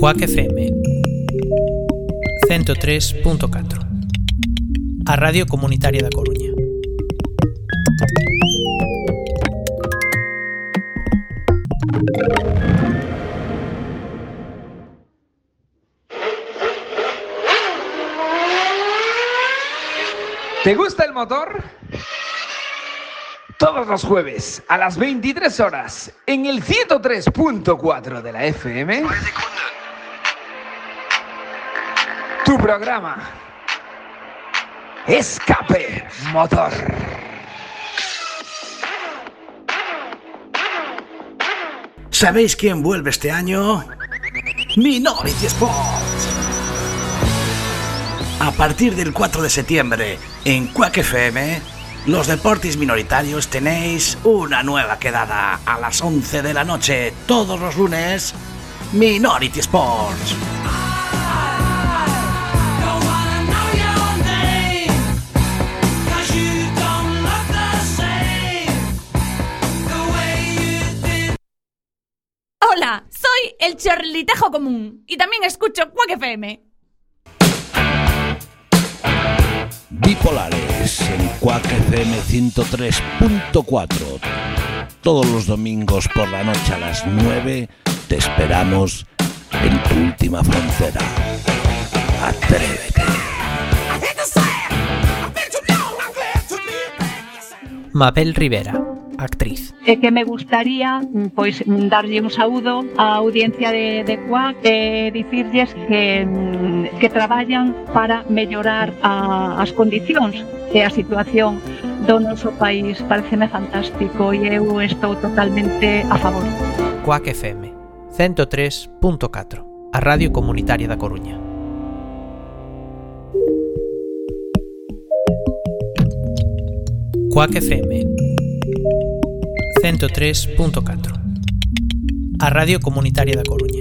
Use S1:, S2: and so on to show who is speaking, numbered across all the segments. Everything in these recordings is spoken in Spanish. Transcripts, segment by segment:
S1: Cuac FM 103.4 A Radio Comunitaria da Coruña
S2: ¿Te gusta el motor? Todos los jueves a las 23 horas en el 103.4 de la FM. Tu programa. Escape Motor.
S3: ¿Sabéis quién vuelve este año? Minority Sports. A partir del 4 de septiembre, en Quack FM, los deportes minoritarios tenéis una nueva quedada a las 11 de la noche, todos los lunes, Minority Sports.
S4: El chorlitejo común y también escucho Quack FM.
S5: Bipolares en Quack FM 103.4. Todos los domingos por la noche a las 9 te esperamos en tu última frontera. Atrévete.
S1: Mabel Rivera, actriz.
S6: E que me gustaría pois darlle un saúdo á audiencia de, de Cuac e dicirlles que, que traballan para mellorar a, as condicións e a situación do noso país. Pareceme fantástico e eu estou totalmente a favor.
S1: Cuac FM 103.4 a Radio Comunitaria da Coruña. Cuac FM 103.4 A Radio Comunitaria da Coruña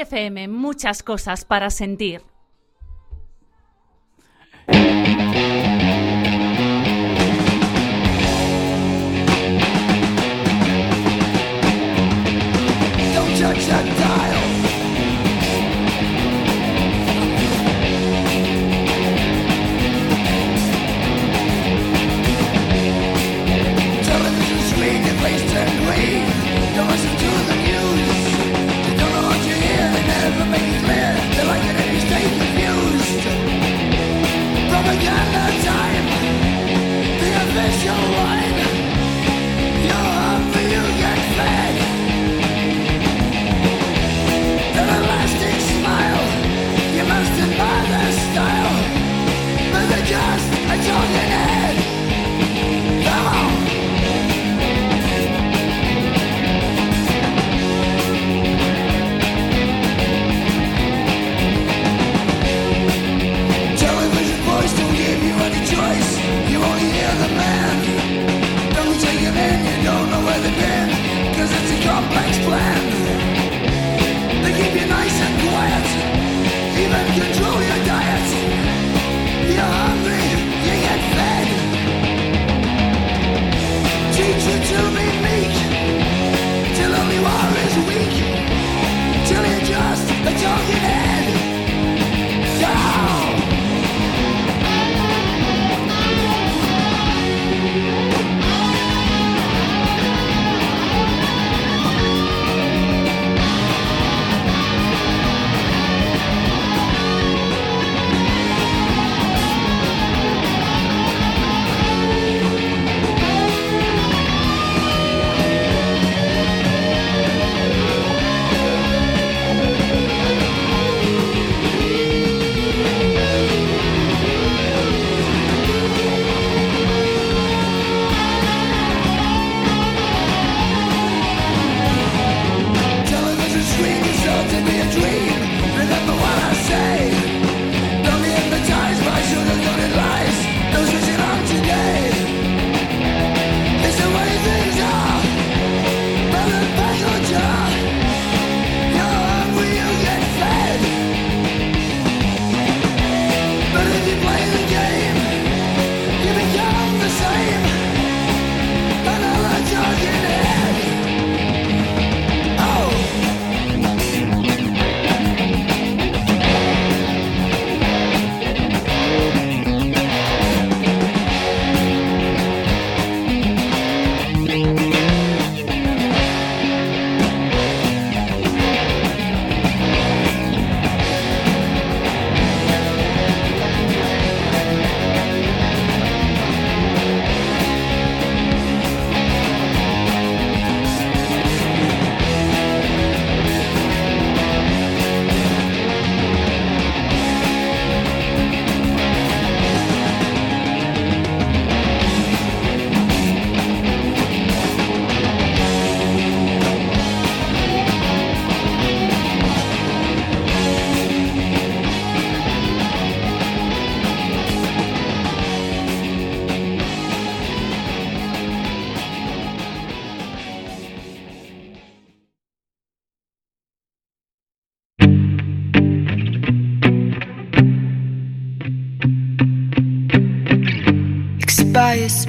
S7: FM, muchas cosas para sentir.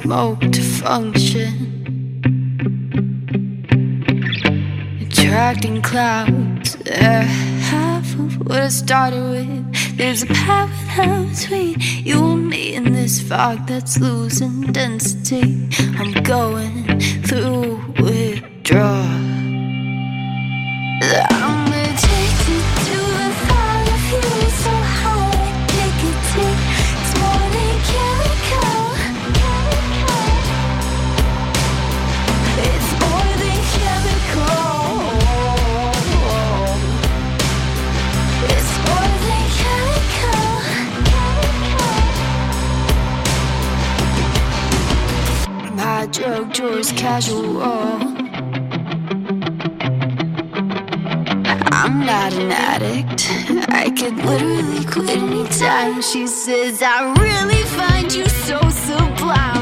S8: smoke to function. Attracting clouds, uh, half of what I started with. There's a parallel between you and me in this fog that's losing density. I'm going through withdrawal. really quit anytime. She says, I really find you so sublime.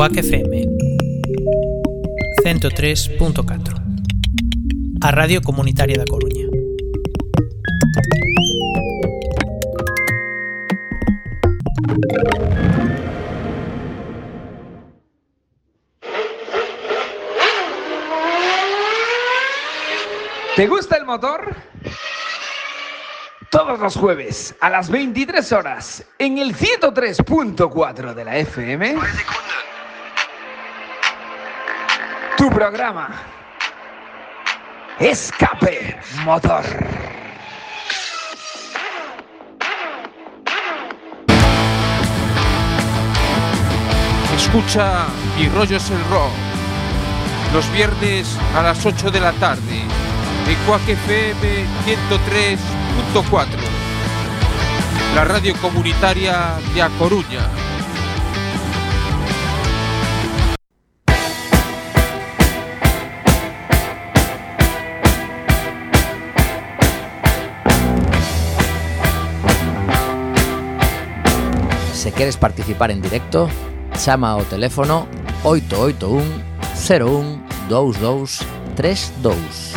S9: Quack FM 103.4 A Radio Comunitaria da Coruña
S2: ¿Te gusta el motor? Todos los jueves a las 23 horas en el 103.4 de la FM. Tu programa. Escape Motor.
S10: Escucha Mi rollo es el rock. Los viernes a las 8 de la tarde. En Quack FM 103.4. La radio comunitaria de A Coruña.
S11: queres participar en directo, chama ao teléfono 881 01 22 32.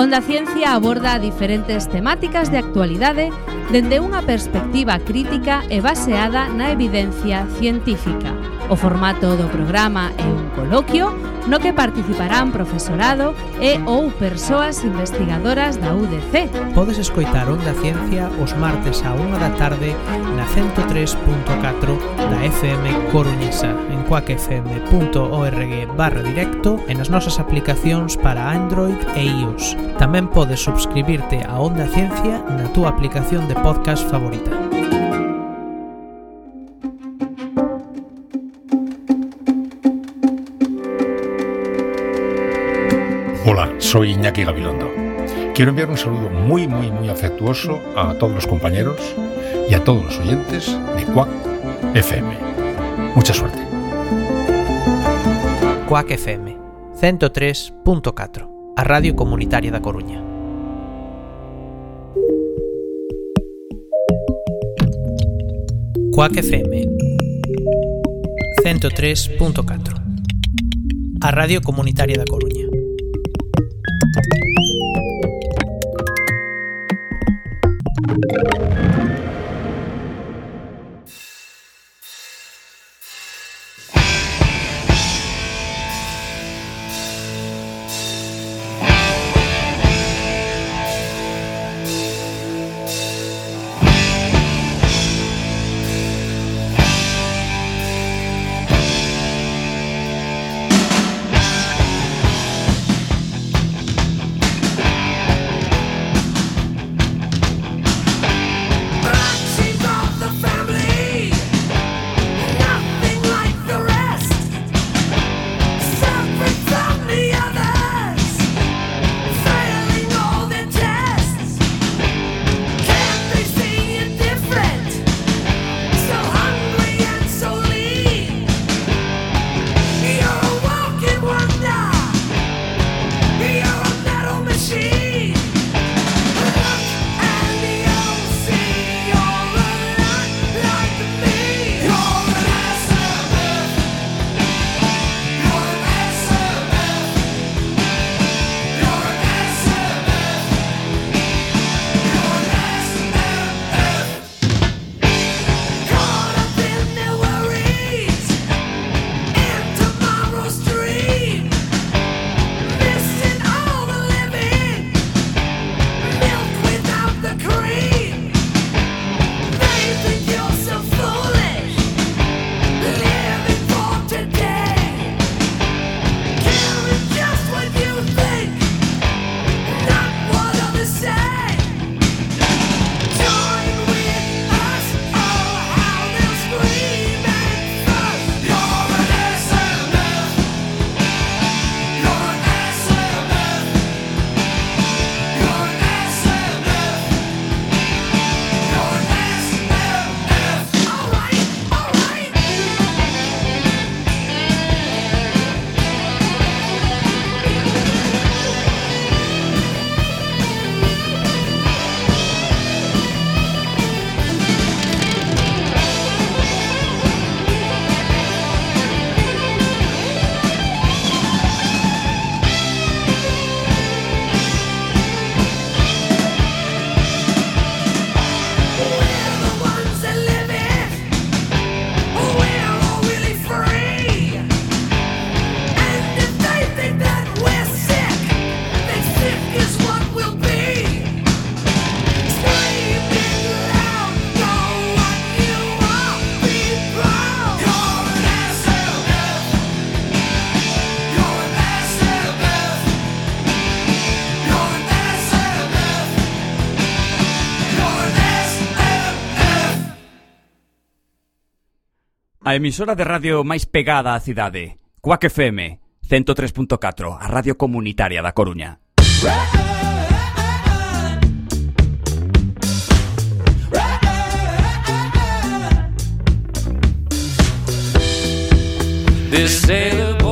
S12: Onda Ciencia aborda diferentes temáticas de actualidade dende unha perspectiva crítica e baseada na evidencia científica. O formato do programa é un coloquio no que participarán profesorado e ou persoas investigadoras da UDC.
S9: Podes escoitar Onda Ciencia os martes a 1 da tarde na 103.4 da FM Coruñesa en coacfm.org barra directo e nas nosas aplicacións para Android e iOS. Tamén podes subscribirte a Onda Ciencia na túa aplicación de podcast favorita.
S13: Soy Iñaki Gabilondo. Quiero enviar un saludo muy, muy, muy afectuoso a todos los compañeros y a todos los oyentes de Quack FM. Mucha suerte.
S9: Quack FM 103.4 A Radio Comunitaria da Coruña Quack FM 103.4 A Radio Comunitaria da Coruña
S14: A emisora de radio máis pegada á cidade, Cuac FM 103.4, a radio comunitaria da Coruña.
S15: This sailor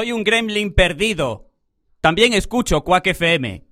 S15: Soy un gremlin perdido. También escucho Quack FM.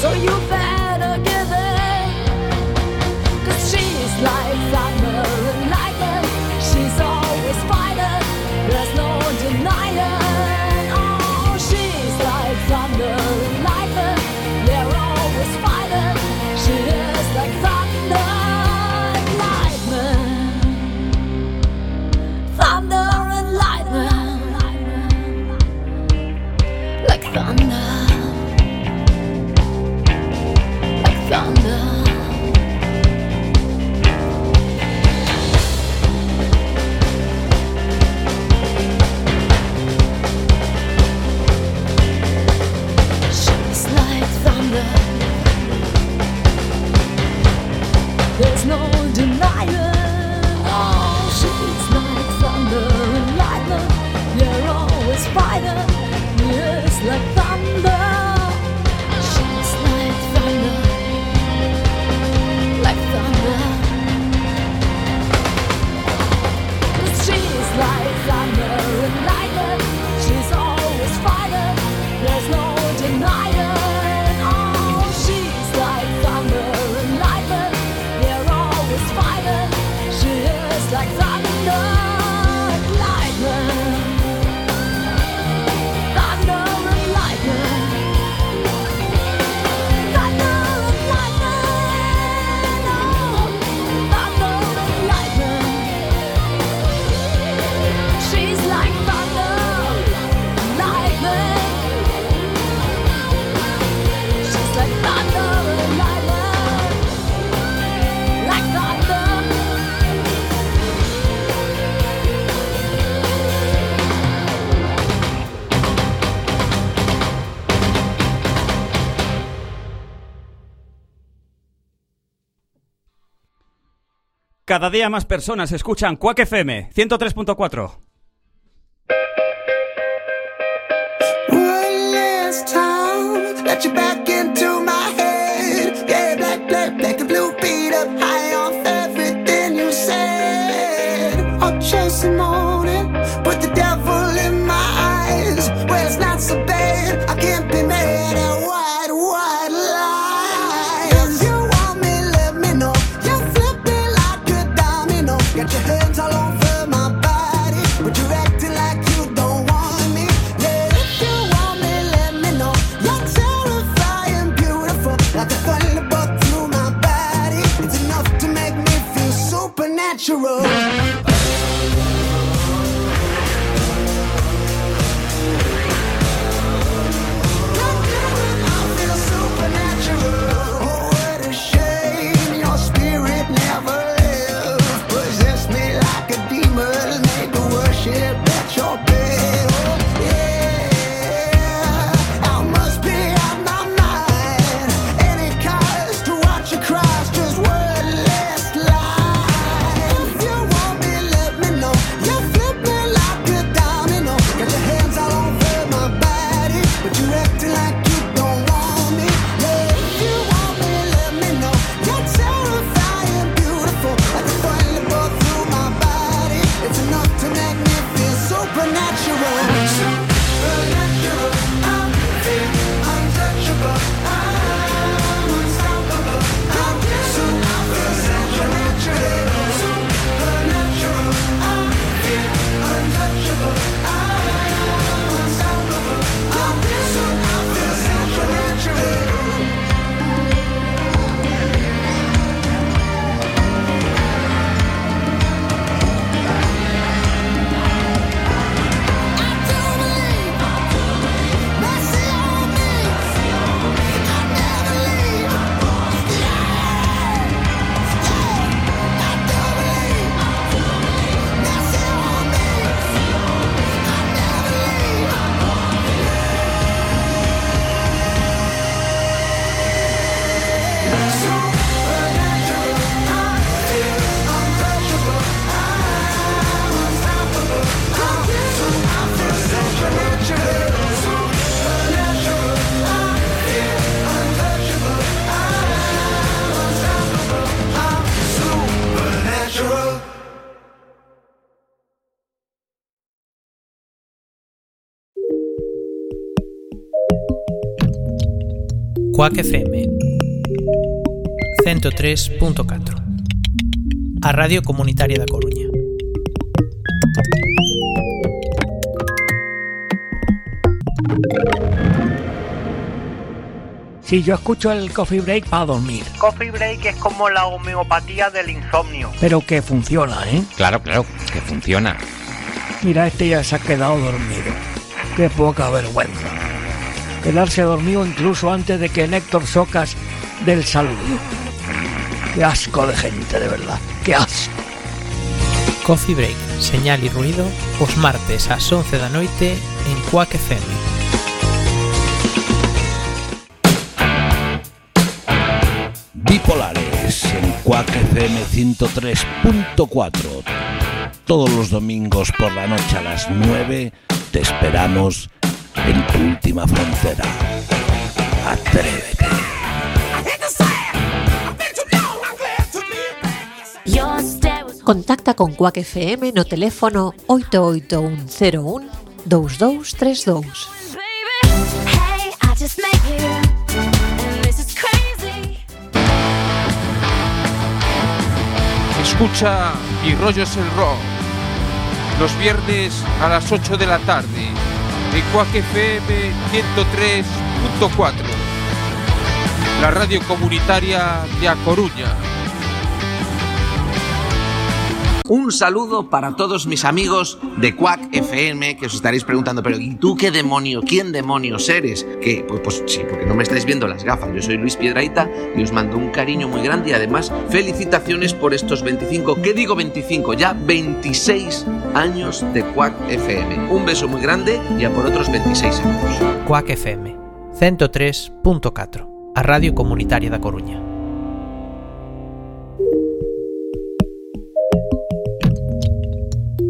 S16: So you
S4: bet.
S17: Cada día más personas escuchan Quack FM 103.4.
S9: Quack FM 103.4 A Radio Comunitaria da Coruña
S18: Si yo escucho el coffee break para dormir,
S19: Coffee break es como la homeopatía del insomnio.
S18: pero que funciona, ¿eh?
S11: Claro, claro, que funciona.
S18: Mira, este ya se ha quedado dormido. Qué poca vergüenza. Quedarse dormido incluso antes de que Néctor Socas del saludo. Qué asco de gente, de verdad. Qué asco.
S9: Coffee Break, señal e ruido os martes ás 11 da noite en Quack FM
S5: Bipolares en Quack FM 103.4. Todos los domingos por la noche a las 9 te esperamos en tu última frontera. Atrévete.
S20: Contacta con Quack FM no teléfono 88101 2232.
S8: Hey, I just met you, and this is crazy.
S10: Escucha Mi rollo es el rock. Los viernes a las 8 de la tarde. En Quack FM 103.4. La radio comunitaria de A Coruña.
S3: Un saludo para todos mis amigos de Quack FM que os estaréis preguntando, pero ¿y tú qué demonio? ¿Quién demonios eres? Que pues, pues sí, porque no me estáis viendo las gafas. Yo soy Luis Piedraita y os mando un cariño muy grande y además felicitaciones por estos 25, ¿qué digo 25? Ya 26 años de Quack FM. Un beso muy grande y a por otros 26 años.
S9: Quack FM 103.4 A Radio Comunitaria da Coruña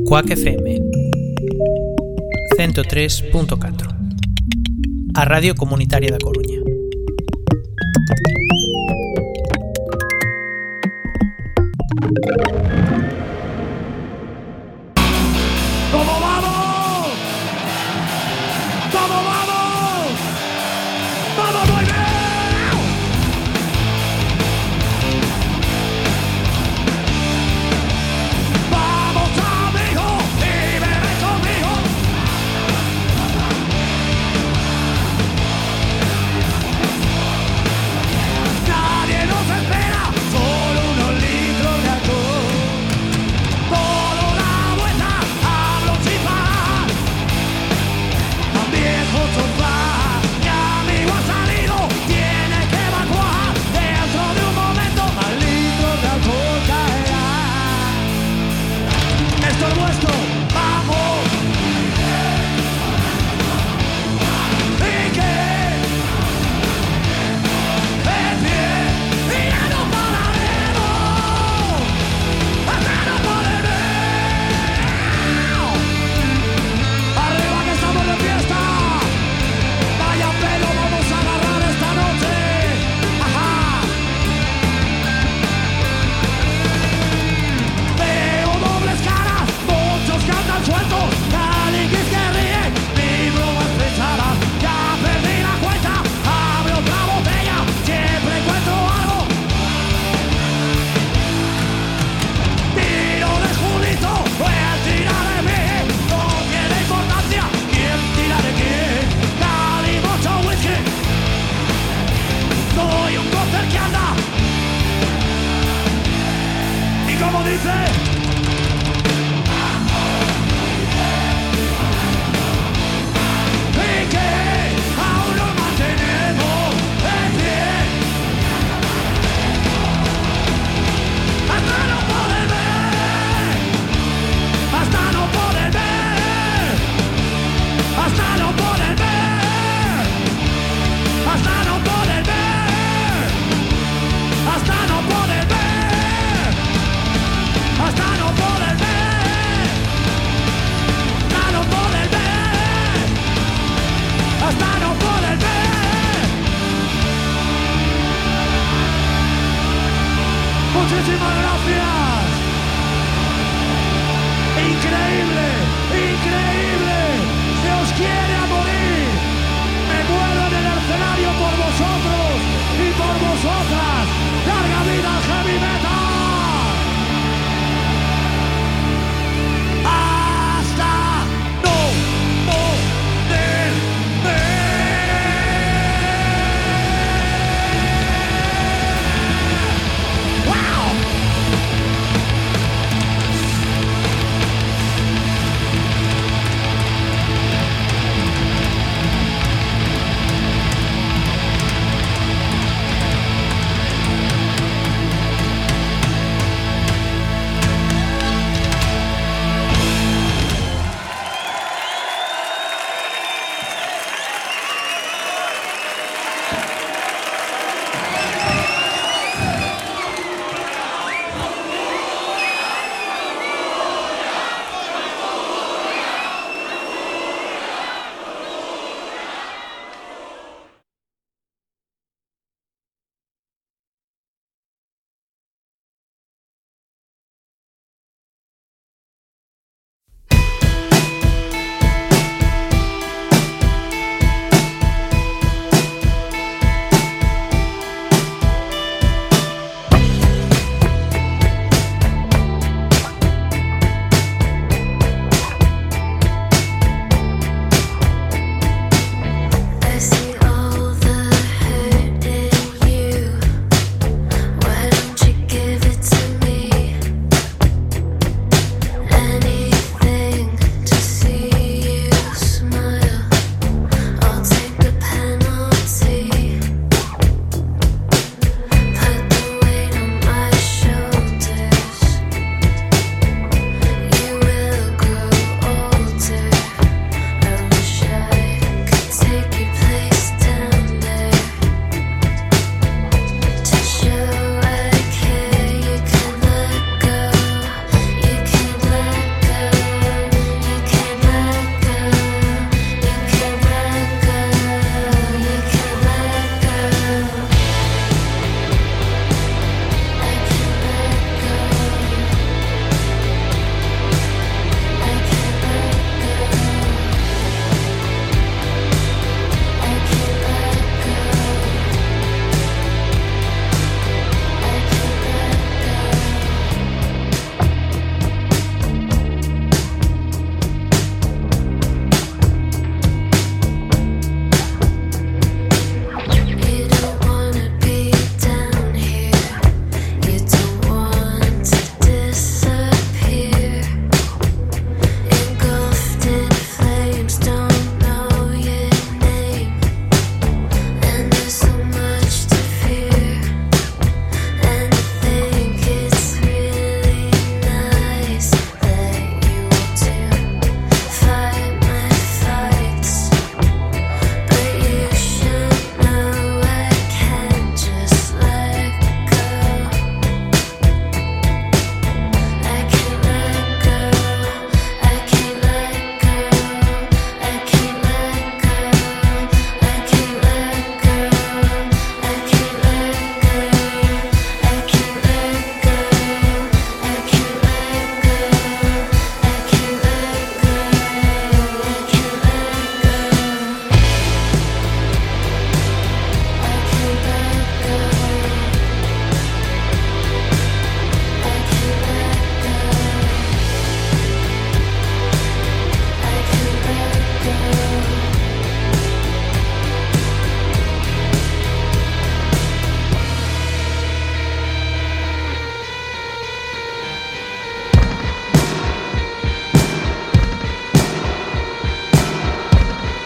S9: Quack FM 103.4 A Radio Comunitaria da Coruña